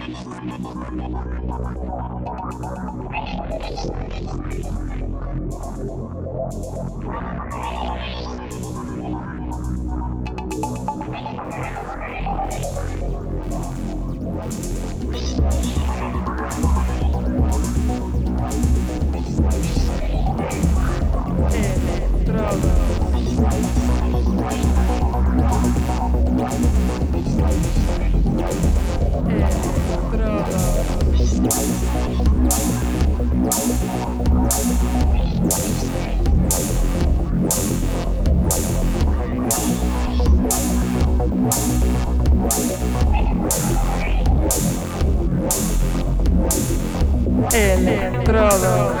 Estrada. Electrodos.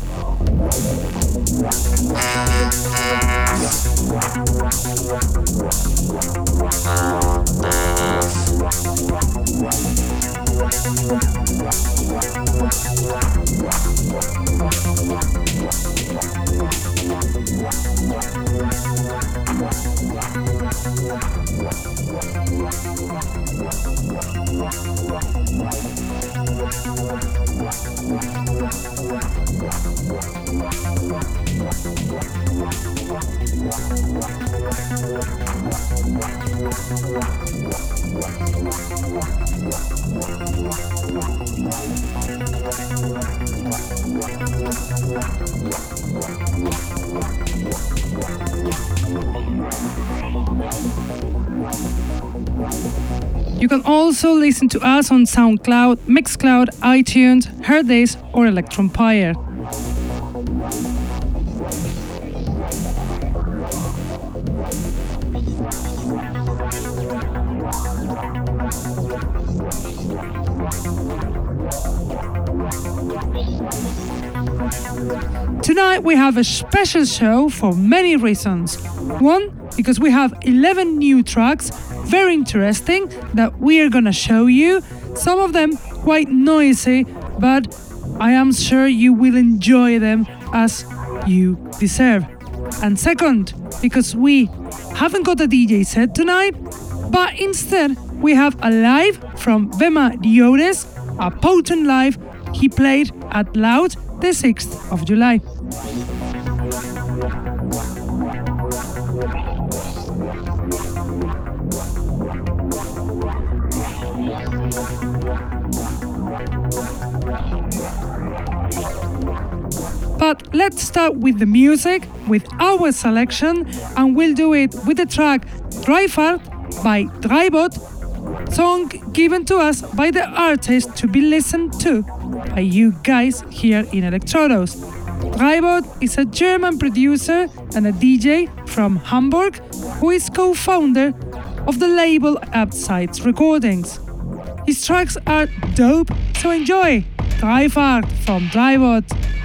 Listen to us on SoundCloud, Mixcloud, iTunes, Herdays, or Electronpire. Tonight we have a special show for many reasons. One, because we have 11 new tracks, very interesting, that we are gonna show you. Some of them quite noisy, but I am sure you will enjoy them as you deserve. And second, because we haven't got a DJ set tonight, but instead we have a live from Vema Diodes, a potent live he played at Loud the 6th of July. But let's start with the music, with our selection, and we'll do it with the track Dreifahrt by Dreibot, song given to us by the artist to be listened to by you guys here in Electrodos. Dreibot is a German producer and a DJ from Hamburg who is co founder of the label Upsides Recordings. His tracks are dope, so enjoy! Dreifahrt from Dreibot.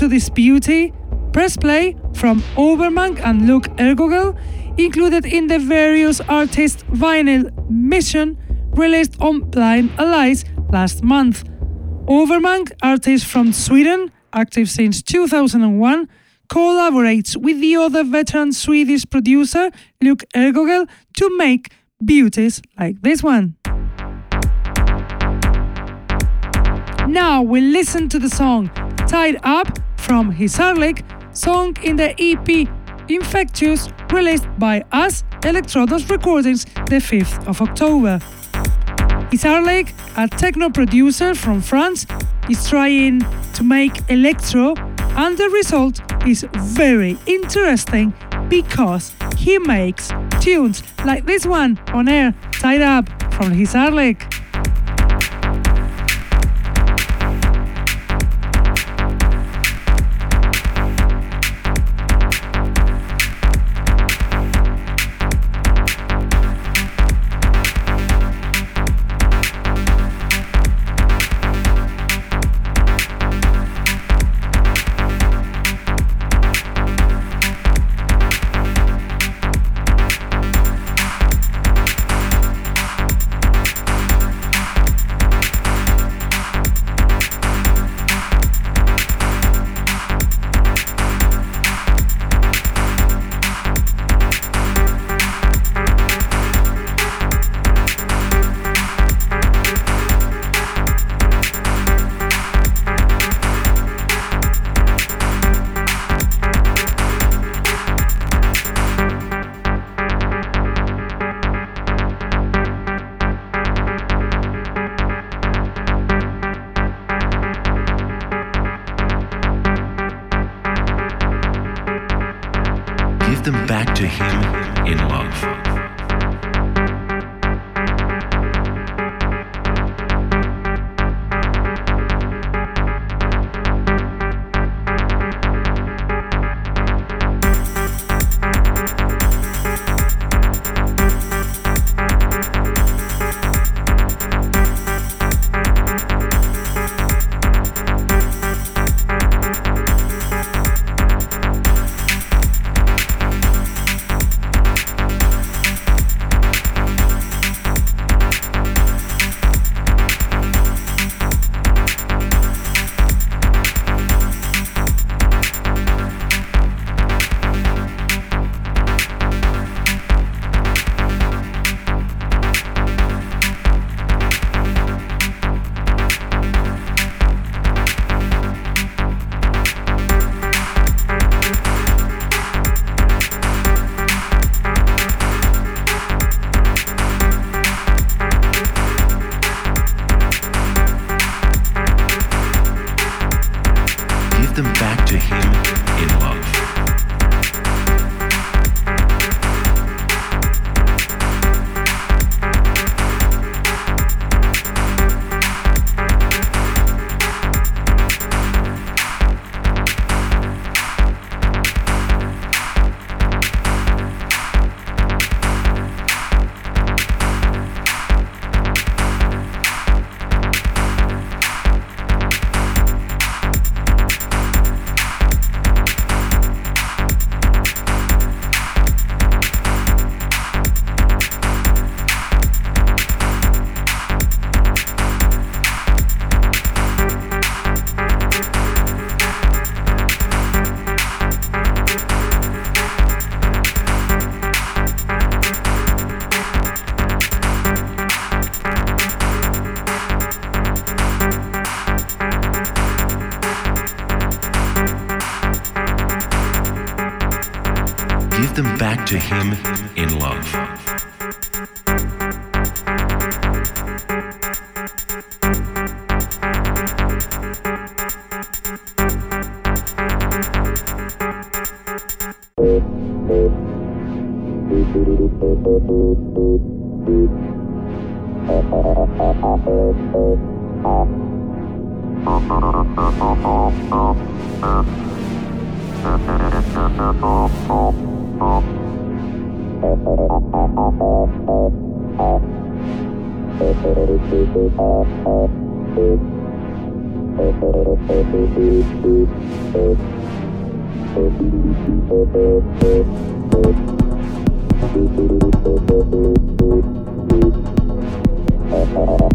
To this beauty, press play from Overmank and Luke Eargoggle, included in the various artists vinyl mission released on Blind Allies last month. Overmank, artist from Sweden, active since 2001, collaborates with the other veteran Swedish producer Luke Eargoggle to make beauties like this one. Now we listen to the song Tied Up from Hisarlik, song in the EP Infectious, released by us Electrodos Recordings the 5th of October. Isarlik, a techno producer from France, is trying to make electro, and the result is very interesting because he makes tunes like this one on air, tied up from Hisarlik.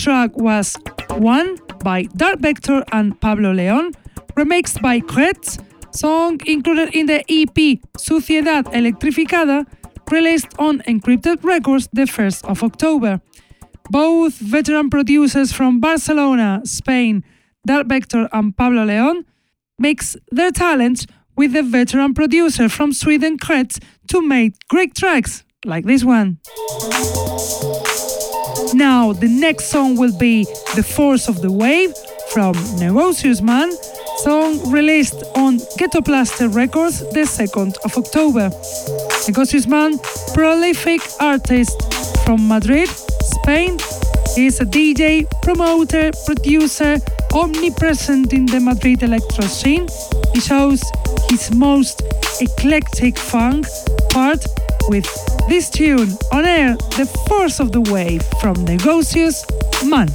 track was One by Dark Vector and Pablo Leon, remixed by Kretz, song included in the EP Suciedad Electrificada, released on Encrypted Records the 1st of October. Both veteran producers from Barcelona, Spain, Dark Vector and Pablo Leon, mix their talents with the veteran producer from Sweden, Kretz, to make great tracks like this one. Now, the next song will be The Force of the Wave from Negocius Man, song released on Ghetto Blaster Records the 2nd of October. Negocius Man, prolific artist from Madrid, Spain, is a DJ, promoter, producer, omnipresent in the Madrid electro scene. He shows his most eclectic funk part with this tune on air, The Force of the Wave from Negocius Man.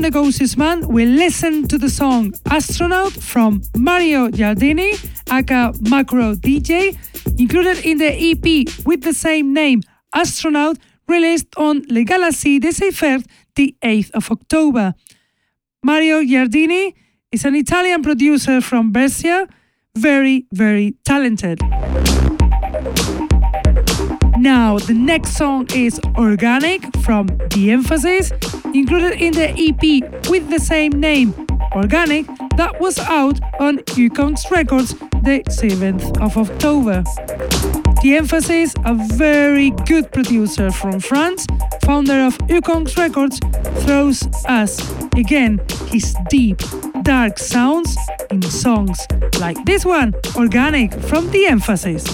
Negocius Man, we listen to the song Astronaut from Mario Giardini, aka Macro DJ, included in the EP with the same name, Astronaut, released on Le Galaxy de Seifert the 8th of October. Mario Giardini is an Italian producer from Brescia, very, very talented. Now, the next song is Organic from The Emphasis, included in the EP with the same name, Organic, that was out on Ukongs Records the 7th of October. The Emphasis, a very good producer from France, founder of Ukongs Records, throws us again his deep, dark sounds in songs like this one, Organic from The Emphasis.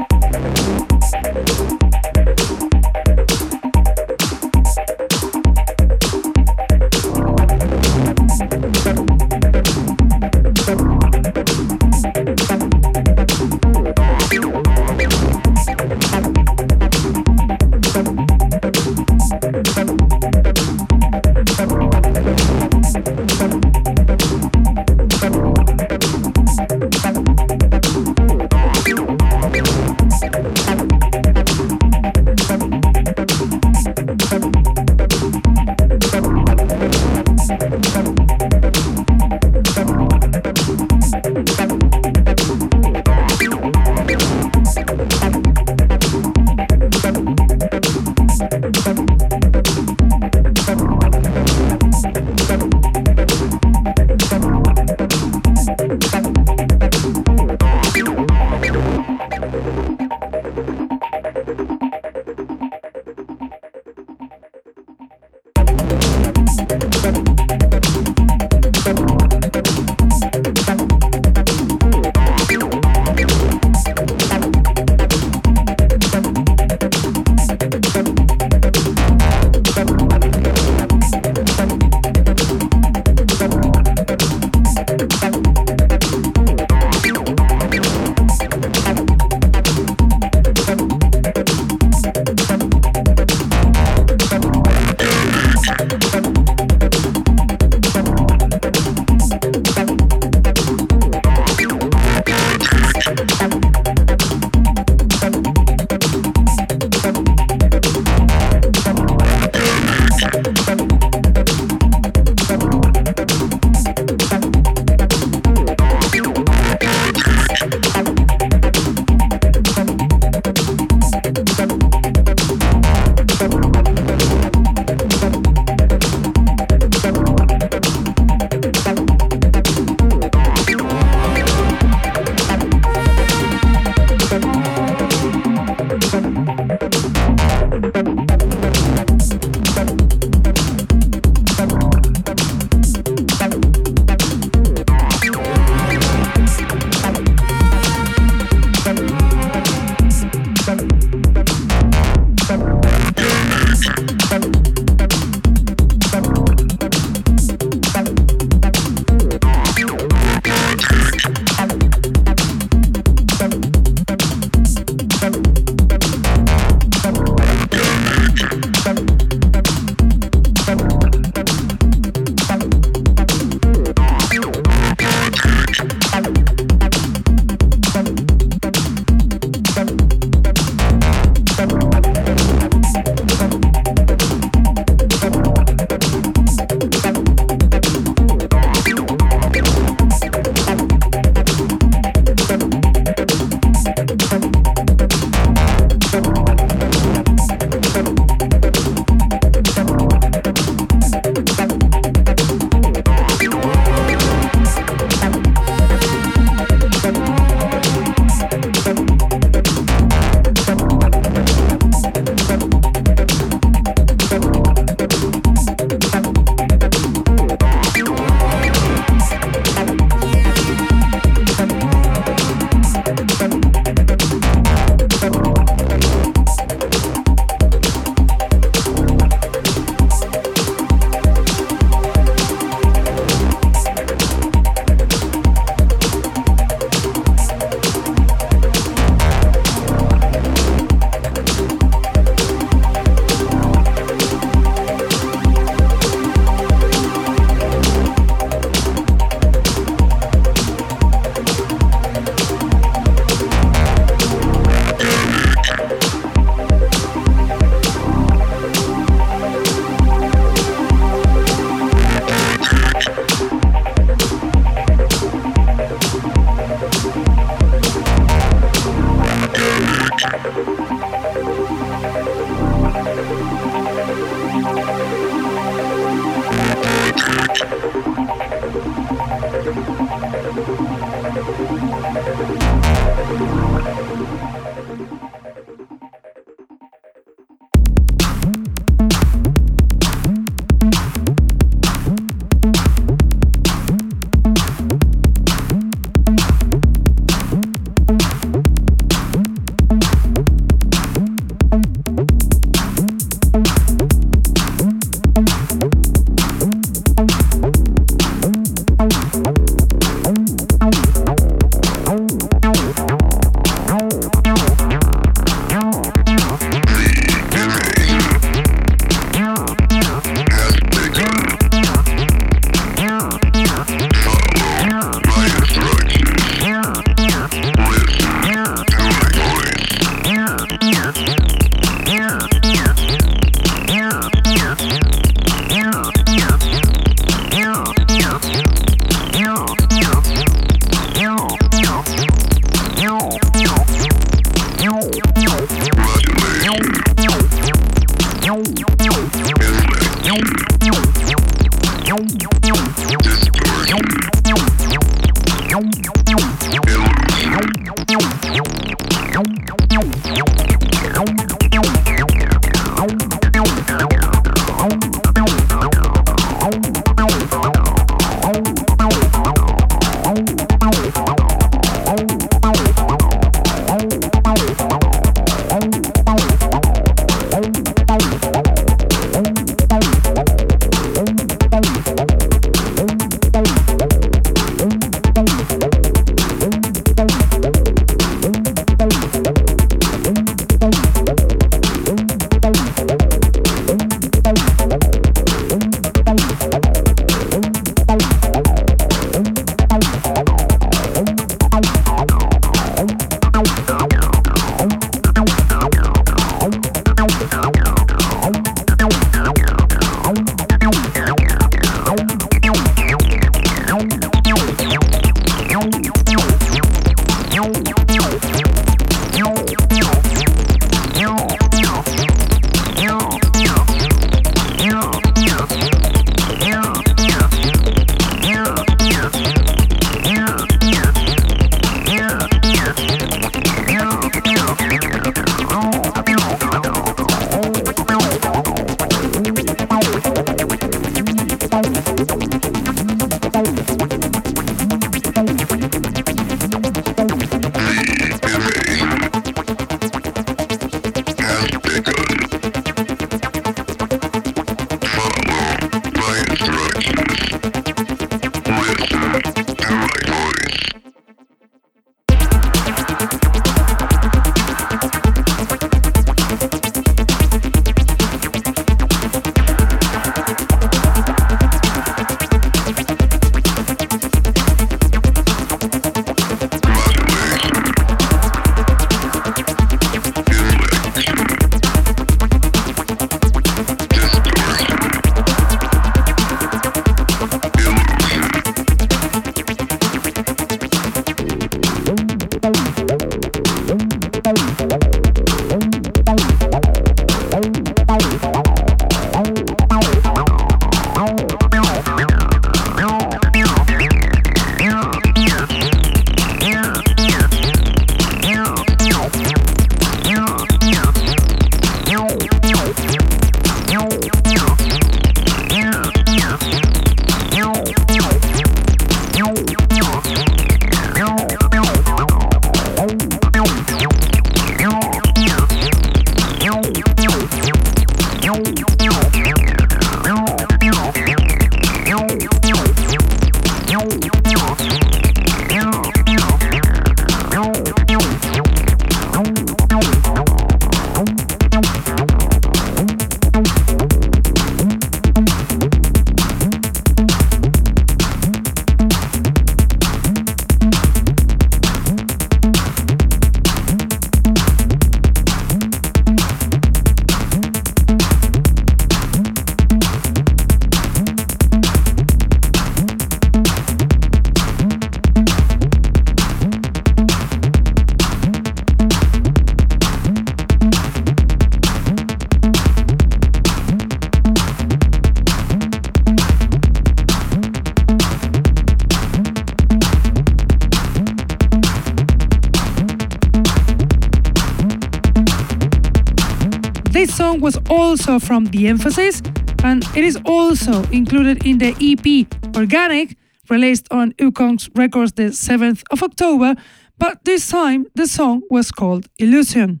From The Emphasis and it is also included in the EP Organic, released on Ukongs Records the 7th of October, but this time the song was called Illusion.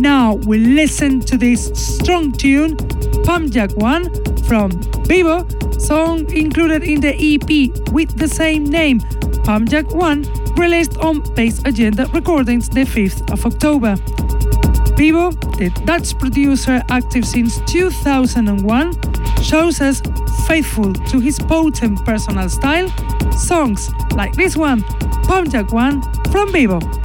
Now we listen to this strong tune, Pamjak 1 from Vivo, song included in the EP with the same name, Pamjak 1, released on Bass Agenda Recordings the 5th of October. Vivo, the Dutch producer active since 2001, shows us faithful to his potent personal style, songs like this one, Pamjak 1 from Vivo.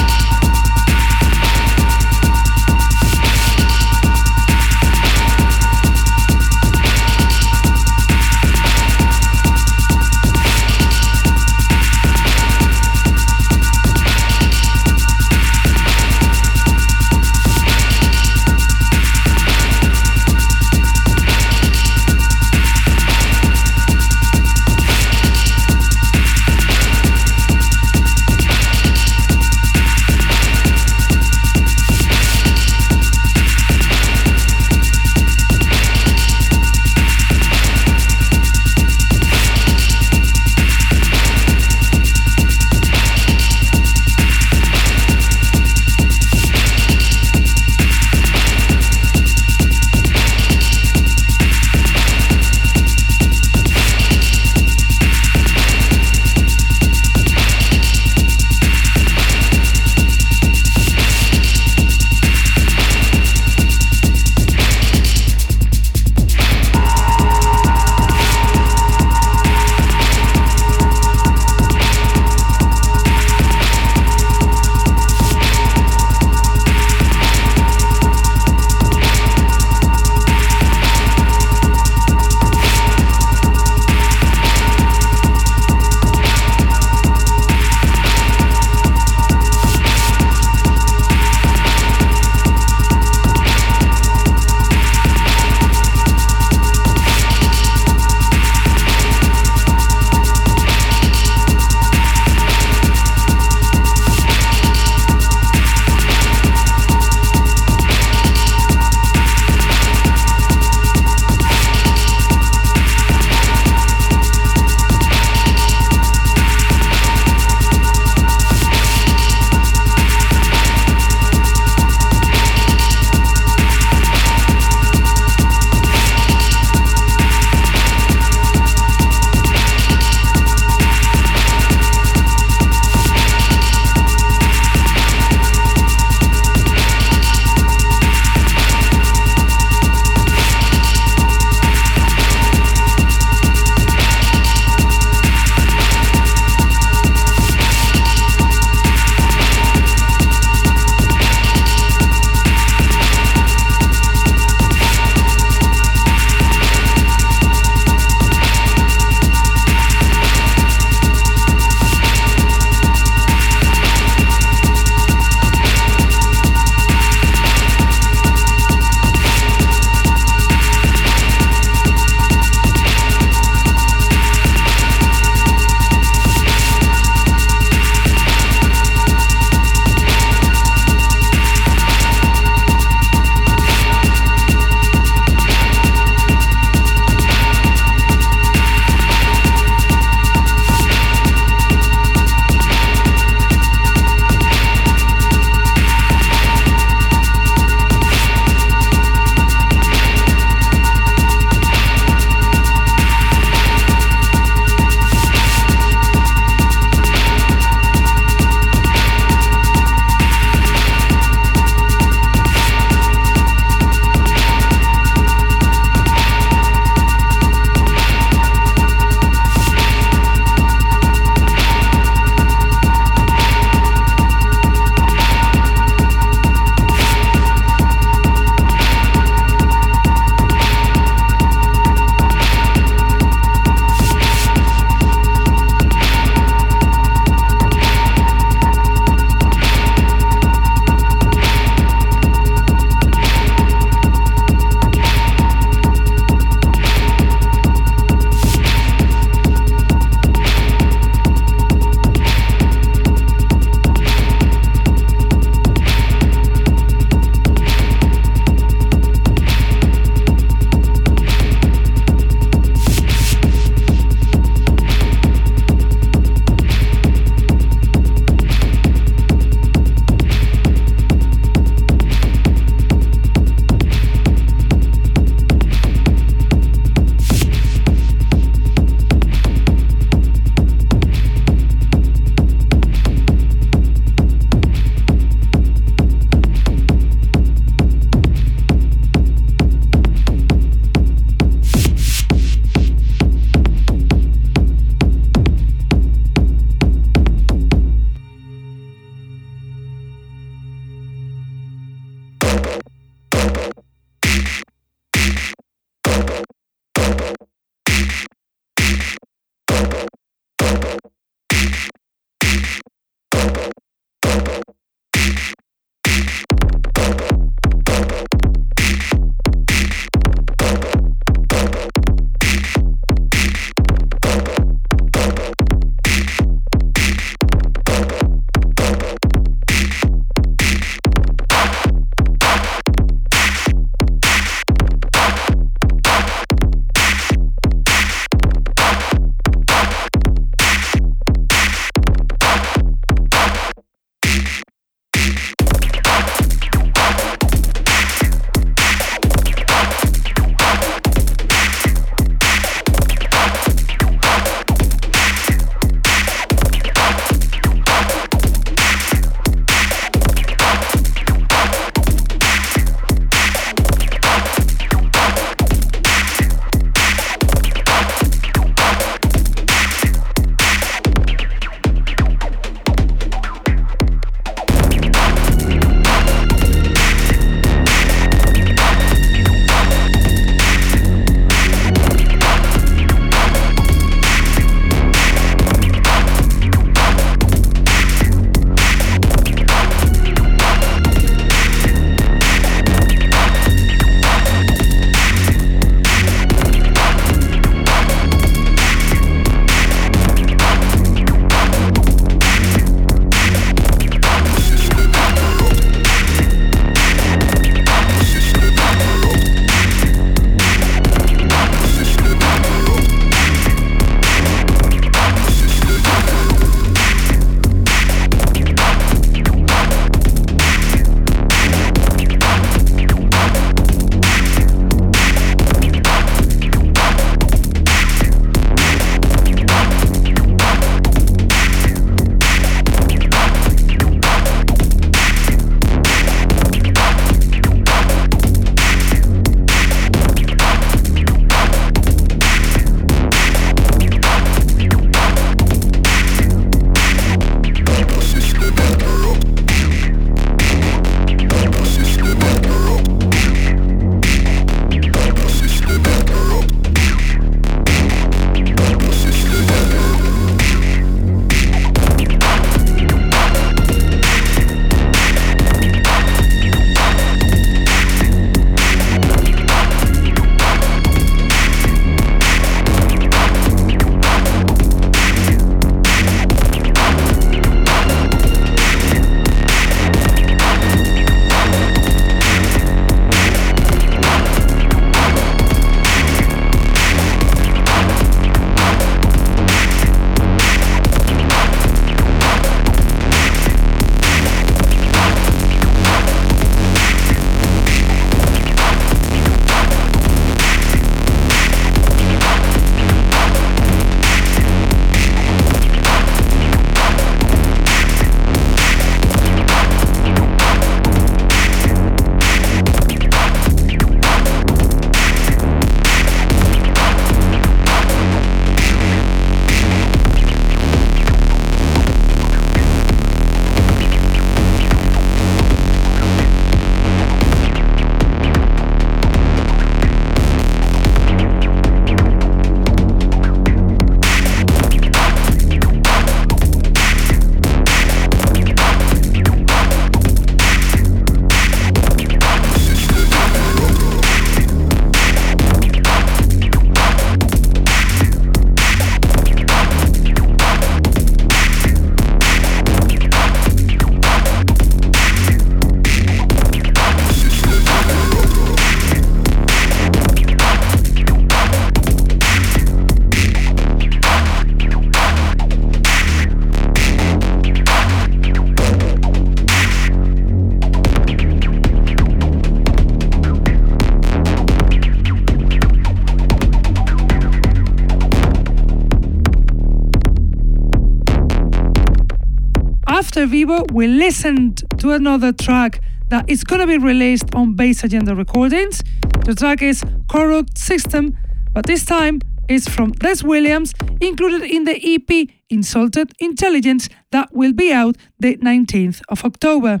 We listened to another track that is gonna be released on Bass Agenda Recordings. The track is Corrupt System, but this time is from Des Williams, included in the EP Insulted Intelligence that will be out the 19th of October.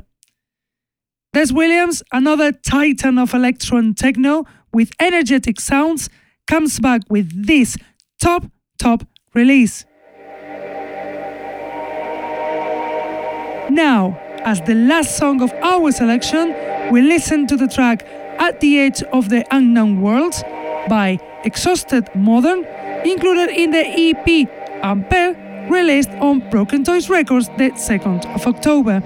Des Williams, another titan of electro and techno with energetic sounds, comes back with this top, top release. Now, as the last song of our selection, we listen to the track At the Edge of the Unknown World by Exhausted Modern, included in the EP Ampere, released on Broken Toys Records the 2nd of October.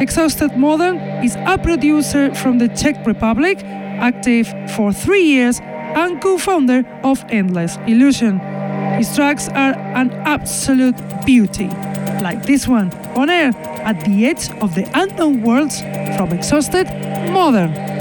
Exhausted Modern is a producer from the Czech Republic, active for three years and co founder of Endless Illusion. His tracks are an absolute beauty, like this one on air at the edge of the unknown worlds from Exhausted Modern.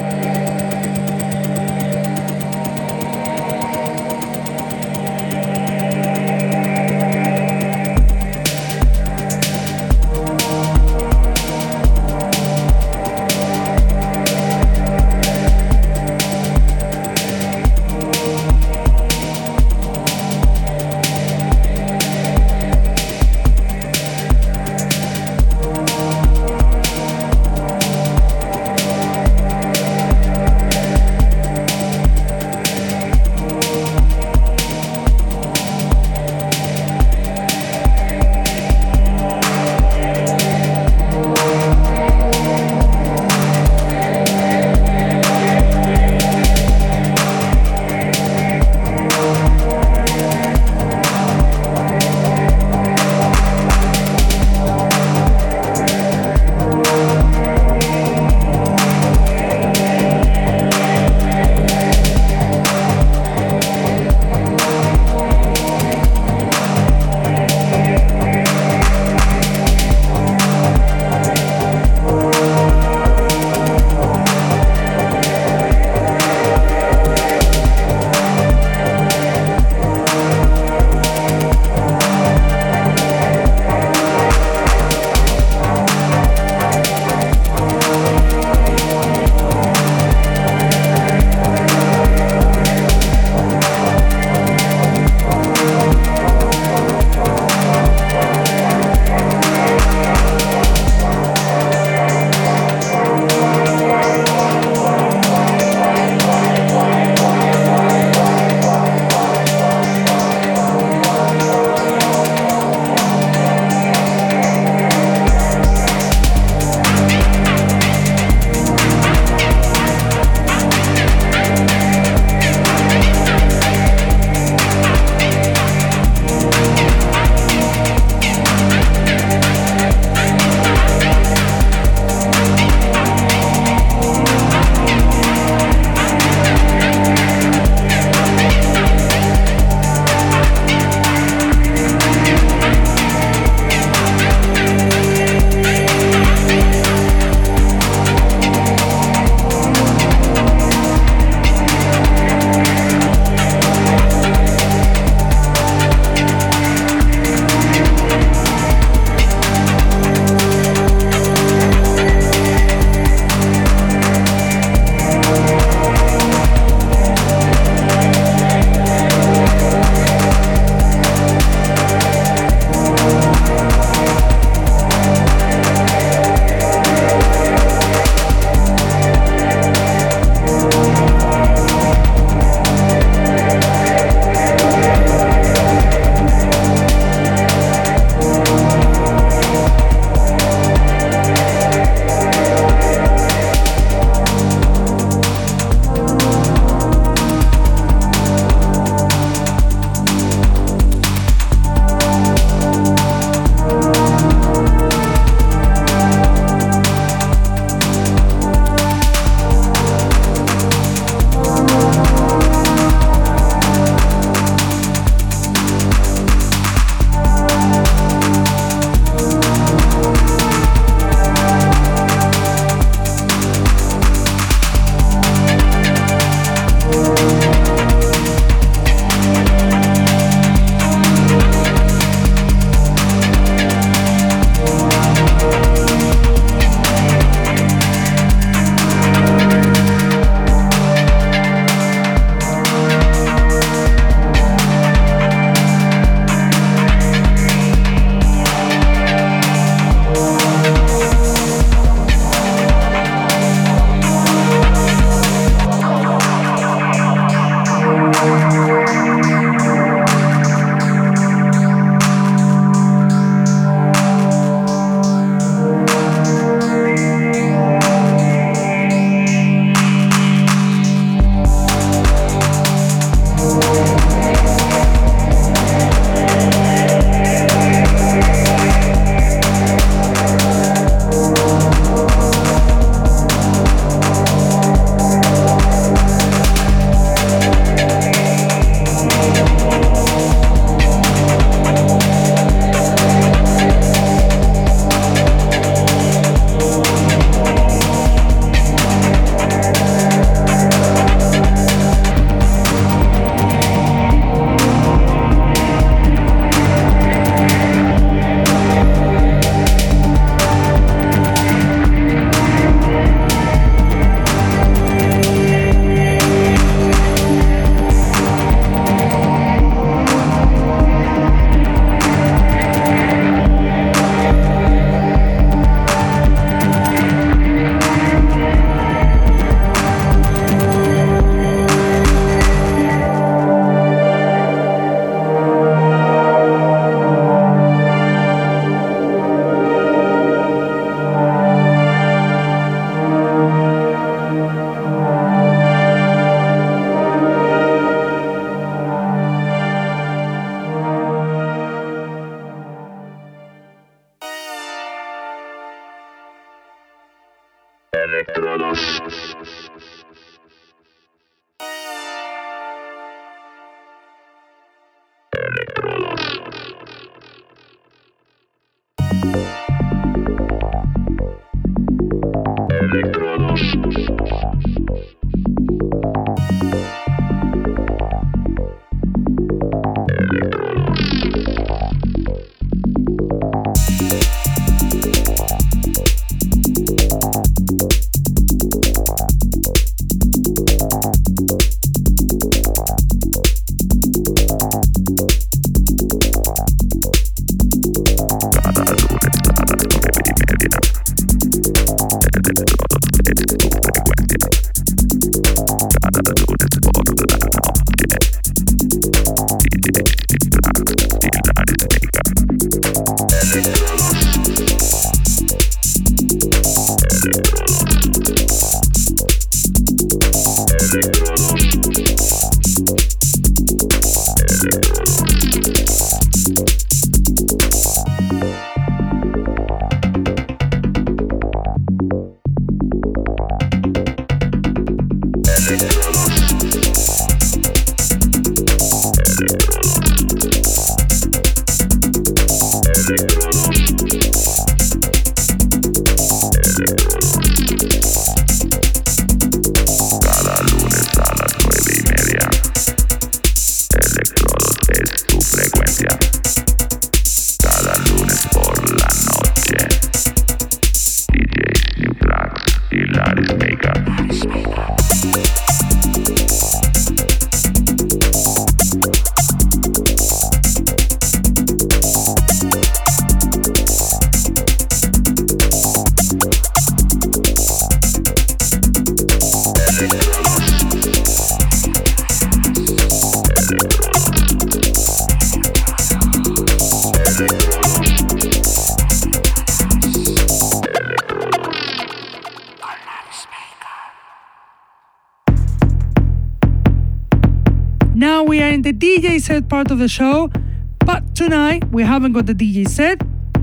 Part of the show, but tonight we haven't got the DJ set.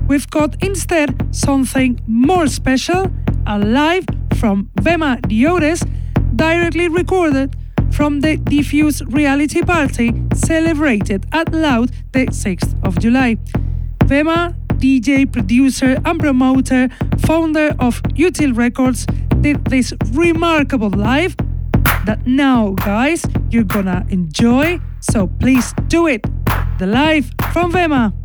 We've got instead something more special, a live from Vema Diodes, directly recorded from the Diffuse Reality Party celebrated at Loud the 6th of July. Vema, DJ, producer, and promoter, founder of Util Records, did this remarkable live that now, guys, you're gonna enjoy so please do it. The live from Vema.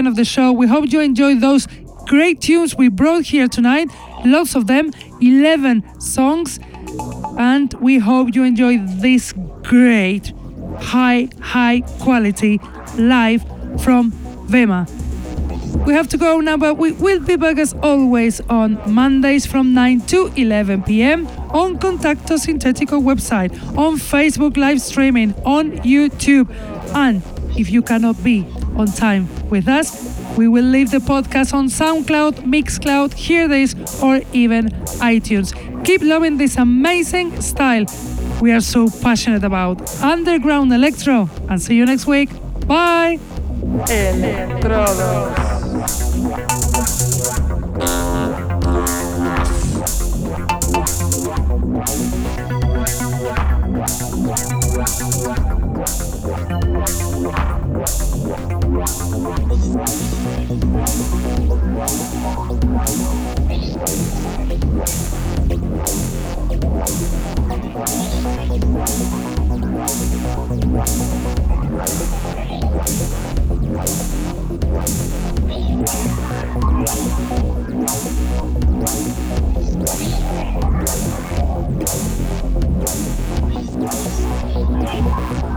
End of the show. We hope you enjoyed those great tunes we brought here tonight. Lots of them, 11 songs. And we hope you enjoy this great, high, high quality live from Vema. We have to go now, but we will be back as always on Mondays from 9 to 11 p.m. on Contacto Sintetico website, on Facebook live streaming, on YouTube. And if you cannot be on time with us, we will leave the podcast on SoundCloud, Mixcloud, Hearthis, or even iTunes. Keep loving this amazing style we are so passionate about underground electro. And see you next week. Bye.